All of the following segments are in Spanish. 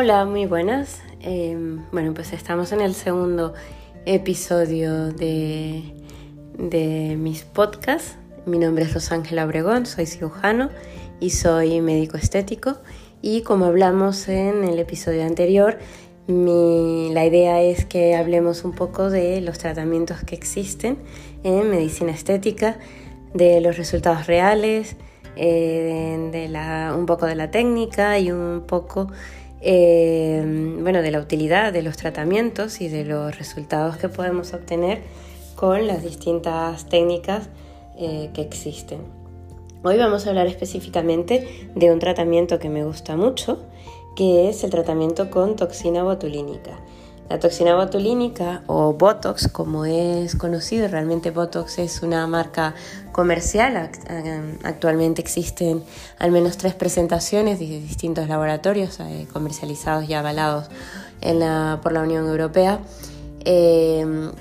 Hola, muy buenas. Em, bueno, pues estamos en el segundo episodio de, de mis podcasts. Mi nombre es Rosángela Obregón, soy cirujano y soy médico estético. Y como hablamos en el episodio anterior, la idea es que hablemos un poco de los tratamientos que existen en medicina estética, de los resultados reales, eh, de, la, un poco de la técnica y un poco eh, bueno, de la utilidad de los tratamientos y de los resultados que podemos obtener con las distintas técnicas eh, que existen. Hoy vamos a hablar específicamente de un tratamiento que me gusta mucho, que es el tratamiento con toxina botulínica. La toxina botulínica o Botox, como es conocido, realmente Botox es una marca comercial. Actualmente existen al menos tres presentaciones de distintos laboratorios eh, comercializados y avalados por la Unión Europea em,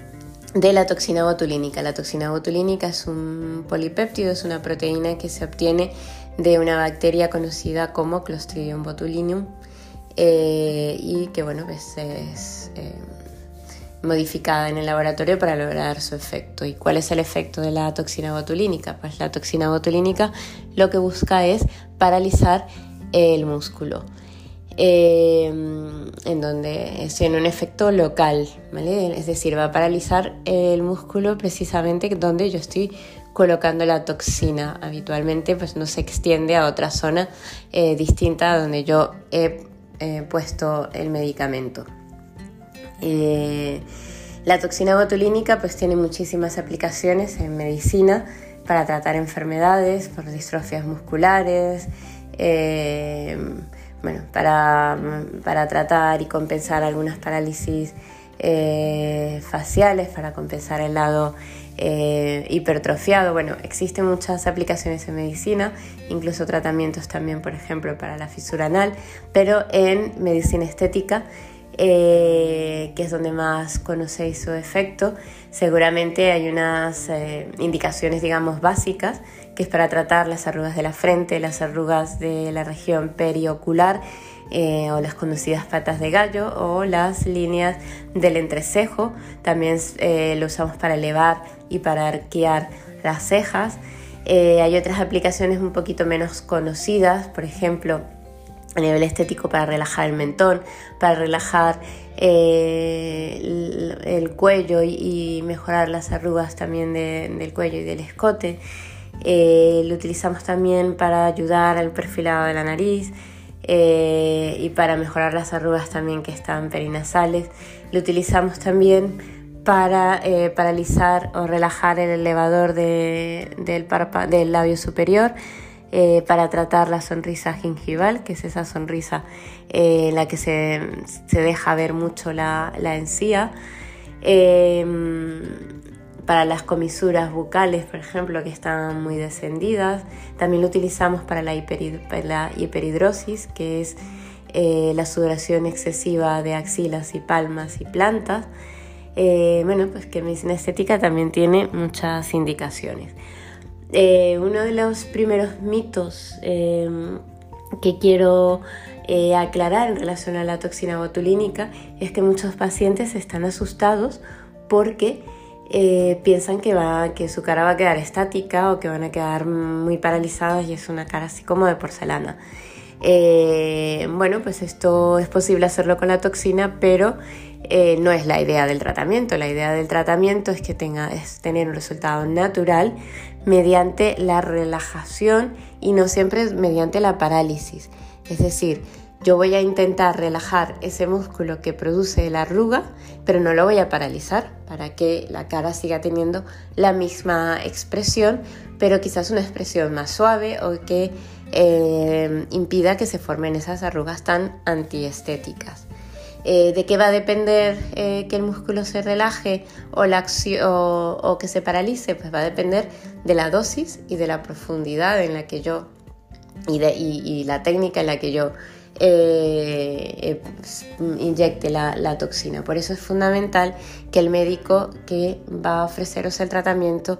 de la toxina botulínica. La toxina botulínica es un polipéptido, es una proteína que se obtiene de una bacteria conocida como Clostridium botulinum eh, y que bueno, pues es eh, modificada en el laboratorio para lograr su efecto. ¿Y cuál es el efecto de la toxina botulínica? Pues la toxina botulínica lo que busca es paralizar el músculo. Eh, en donde tiene un efecto local, ¿vale? Es decir, va a paralizar el músculo precisamente donde yo estoy colocando la toxina. Habitualmente pues no se extiende a otra zona distinta donde yo he eh, puesto el medicamento. Eh, la toxina botulínica pues tiene muchísimas aplicaciones en medicina para tratar enfermedades, por distrofias musculares, eh, bueno, para, para, tratar y compensar algunas parálisis faciales, para compensar el lado eh, hipertrofiado. Bueno, existen muchas aplicaciones en medicina, incluso tratamientos también, por ejemplo, para la fisura anal, pero en medicina estética, eh, que es donde más conocéis su efecto, seguramente hay unas eh, indicaciones, digamos, básicas, que es para tratar las arrugas de la frente, las arrugas de la región periocular, eh, o las conocidas patas de gallo o las líneas del entrecejo. También lo usamos para elevar y para arquear las cejas. Hay otras aplicaciones un poquito menos conocidas, por ejemplo, a nivel estético para relajar el mentón, para relajar el, cuello y, mejorar las arrugas también del cuello y del escote. lo utilizamos también para ayudar al perfilado de la nariz. Eh, y para mejorar las arrugas también que están perinasales. Lo utilizamos también para eh, paralizar o relajar el elevador del labio superior, eh, para tratar la sonrisa gingival, que es esa sonrisa en la que se, deja ver mucho la, la encía para las comisuras bucales, por ejemplo, que están muy descendidas. También lo utilizamos para la, hiperhidrosis, que es eh, la sudoración excesiva de axilas y palmas y plantas. Eh, bueno, pues que medicina estética también tiene muchas indicaciones. Eh, uno de los primeros mitos que quiero aclarar en relación a la toxina botulínica es que muchos pacientes están asustados porque eh, piensan que, va, que su cara va a quedar estática o que van a quedar muy paralizadas y es una cara así como de porcelana. Eh, bueno, pues esto es posible hacerlo con la toxina, pero eh, no es la idea del tratamiento. La idea del tratamiento es que tenga, es tener un resultado natural mediante la relajación y no siempre mediante la parálisis. Es decir, yo voy a intentar relajar ese músculo que produce la arruga, pero no lo voy a paralizar para que la cara siga teniendo la misma expresión, pero quizás una expresión más suave o que eh, impida que se formen esas arrugas tan antiestéticas. Eh, ¿De qué va a depender eh, que el músculo se relaje o, que se paralice? Pues va a depender de la dosis y de la profundidad en la que yo y, la técnica en la que yo eh, eh, inyecte la, toxina. Por eso es fundamental que el médico que va a ofreceros el tratamiento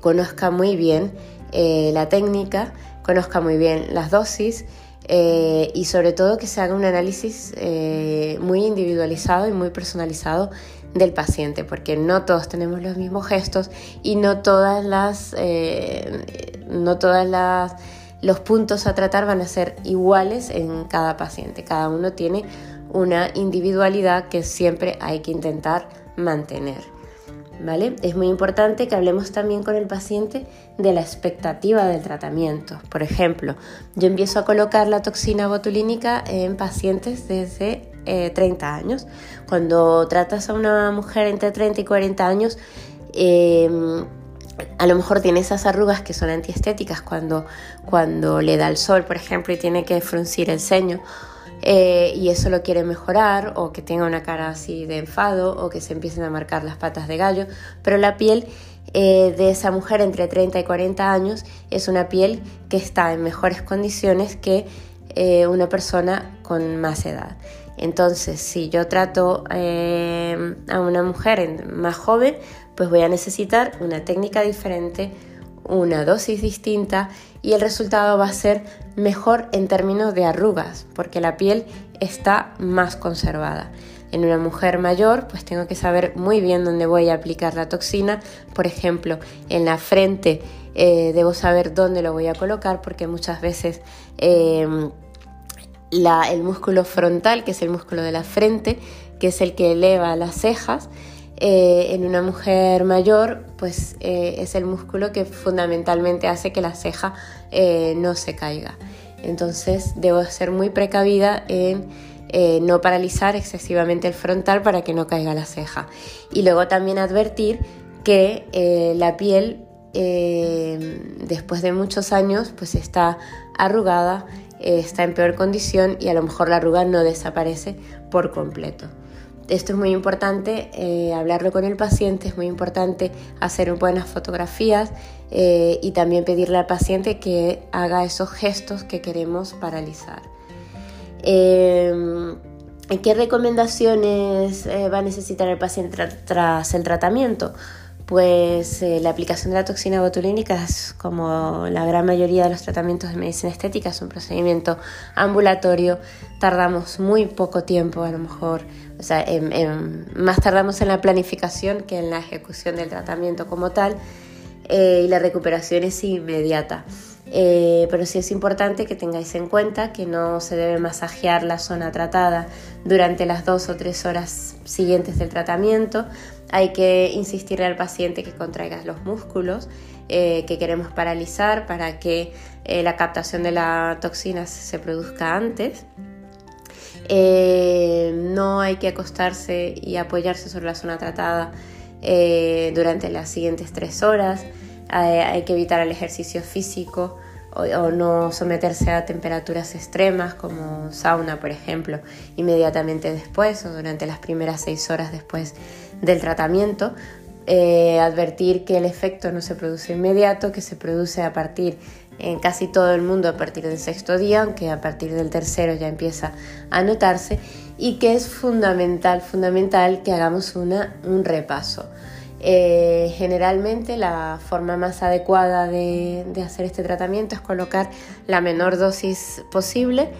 conozca muy bien la técnica, conozca muy bien las dosis eh, y sobre todo que se haga un análisis eh, muy individualizado y muy personalizado del paciente, porque no todos tenemos los mismos gestos y no todas las, no todas las los puntos a tratar van a ser iguales en cada paciente. Cada uno tiene una individualidad que siempre hay que intentar mantener. Es muy importante que hablemos también con el paciente de la expectativa del tratamiento. Por ejemplo, yo empiezo a colocar la toxina botulínica en pacientes desde 30 eh, años. Cuando tratas a una mujer entre 30 y 40 años, em, a lo mejor tiene esas arrugas que son antiestéticas cuando, cuando le da el sol, por ejemplo, y tiene que fruncir el ceño eh, y eso lo quiere mejorar o que tenga una cara así de enfado o que se empiecen a marcar las patas de gallo, pero la piel eh, de esa mujer entre 30 y 40 años es una piel que está en mejores condiciones que eh, una persona con más edad. Entonces, si yo trato a una mujer más joven, pues voy a necesitar una técnica diferente, una dosis distinta y el resultado va a ser mejor en términos de arrugas, porque la piel está más conservada. En una mujer mayor, pues tengo que saber muy bien dónde voy a aplicar la toxina. Por ejemplo, en la frente eh, debo saber dónde lo voy a colocar, porque muchas veces em, el músculo frontal, que es el músculo de la frente, que es el que eleva las cejas, eh, en una mujer mayor, pues eh, es el músculo que fundamentalmente hace que la ceja eh, no se caiga. Entonces debo ser muy precavida en no paralizar excesivamente el frontal para que no caiga la ceja. Y luego también advertir que la piel después de muchos años pues está arrugada, está en peor condición y a lo mejor la arruga no desaparece por completo. Esto es muy importante, eh, hablarlo con el paciente, es muy importante hacer buenas fotografías eh, y también pedirle al paciente que haga esos gestos que queremos paralizar. Eh, ¿Qué recomendaciones va a necesitar el paciente tras el tratamiento? Pues la aplicación de la toxina botulínica es como la gran mayoría de los tratamientos de medicina estética, es un procedimiento ambulatorio, tardamos muy poco tiempo, a lo mejor o sea, más tardamos en la planificación que en la ejecución del tratamiento como tal eh, y la recuperación es inmediata. Eh, pero sí es importante que tengáis en cuenta que no se debe masajear la zona tratada durante las dos o tres horas siguientes del tratamiento. Hay que insistirle al paciente que contraiga los músculos eh, que queremos paralizar para que la captación de la toxina se produzca antes. Eh, no hay que acostarse y apoyarse sobre la zona tratada eh, durante las siguientes tres horas. hay que evitar el ejercicio físico o, no someterse a temperaturas extremas como sauna, por ejemplo, inmediatamente después o durante las primeras seis horas después del tratamiento. Eh, advertir que el efecto no se produce inmediato, que se produce a partir en casi todo el mundo a partir del sexto día, aunque a partir del tercero ya empieza a notarse, y que es fundamental, fundamental que hagamos una, un repaso. Eh, generalmente la forma más adecuada de, hacer este tratamiento es colocar la menor dosis posible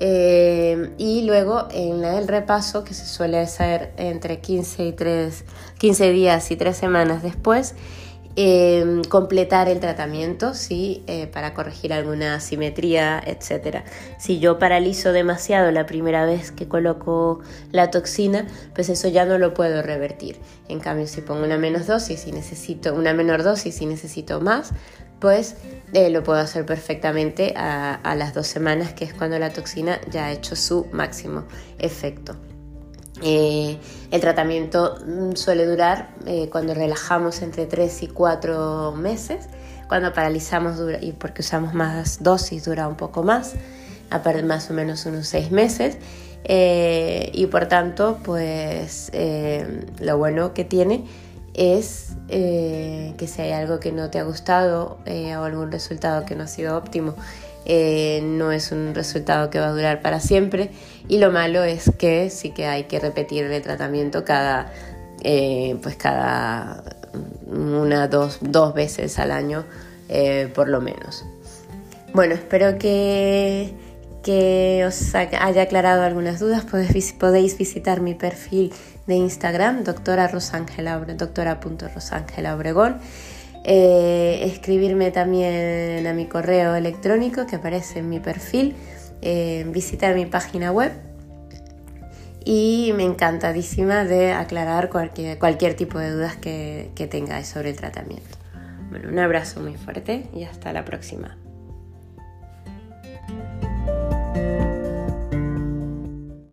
eh, y luego en el repaso que se suele hacer entre 15, y 3, 15 días y 3 semanas después, Em, completar el tratamiento, ¿sí? Eh, para corregir alguna asimetría, etc. Si yo paralizo demasiado la primera vez que coloco la toxina, pues eso ya no lo puedo revertir. En cambio, si pongo una menos dosis y necesito una menor dosis y necesito más, pues eh, lo puedo hacer perfectamente a, a las dos semanas, que es cuando la toxina ya ha hecho su máximo efecto. Eh, el tratamiento mm, suele durar eh, cuando relajamos entre 3 y 4 meses, cuando paralizamos dura, y porque usamos más dosis dura un poco más, más o menos unos 6 meses. Eh, y por tanto, pues lo bueno que tiene es que si hay algo que no te ha gustado o algún resultado que no ha sido óptimo, eh, no es un resultado que va a durar para siempre y lo malo es que sí que hay que repetir el tratamiento cada, eh, pues cada una, dos, dos veces al año eh, por lo menos. Bueno, espero que, que os haya aclarado algunas dudas, podéis visitar mi perfil de Instagram, doctora. Eh, escribirme también a mi correo electrónico que aparece en mi perfil, eh, visitar mi página web y me encantadísima de aclarar cualquier, cualquier tipo de dudas que, que tengáis sobre el tratamiento. Bueno, un abrazo muy fuerte y hasta la próxima.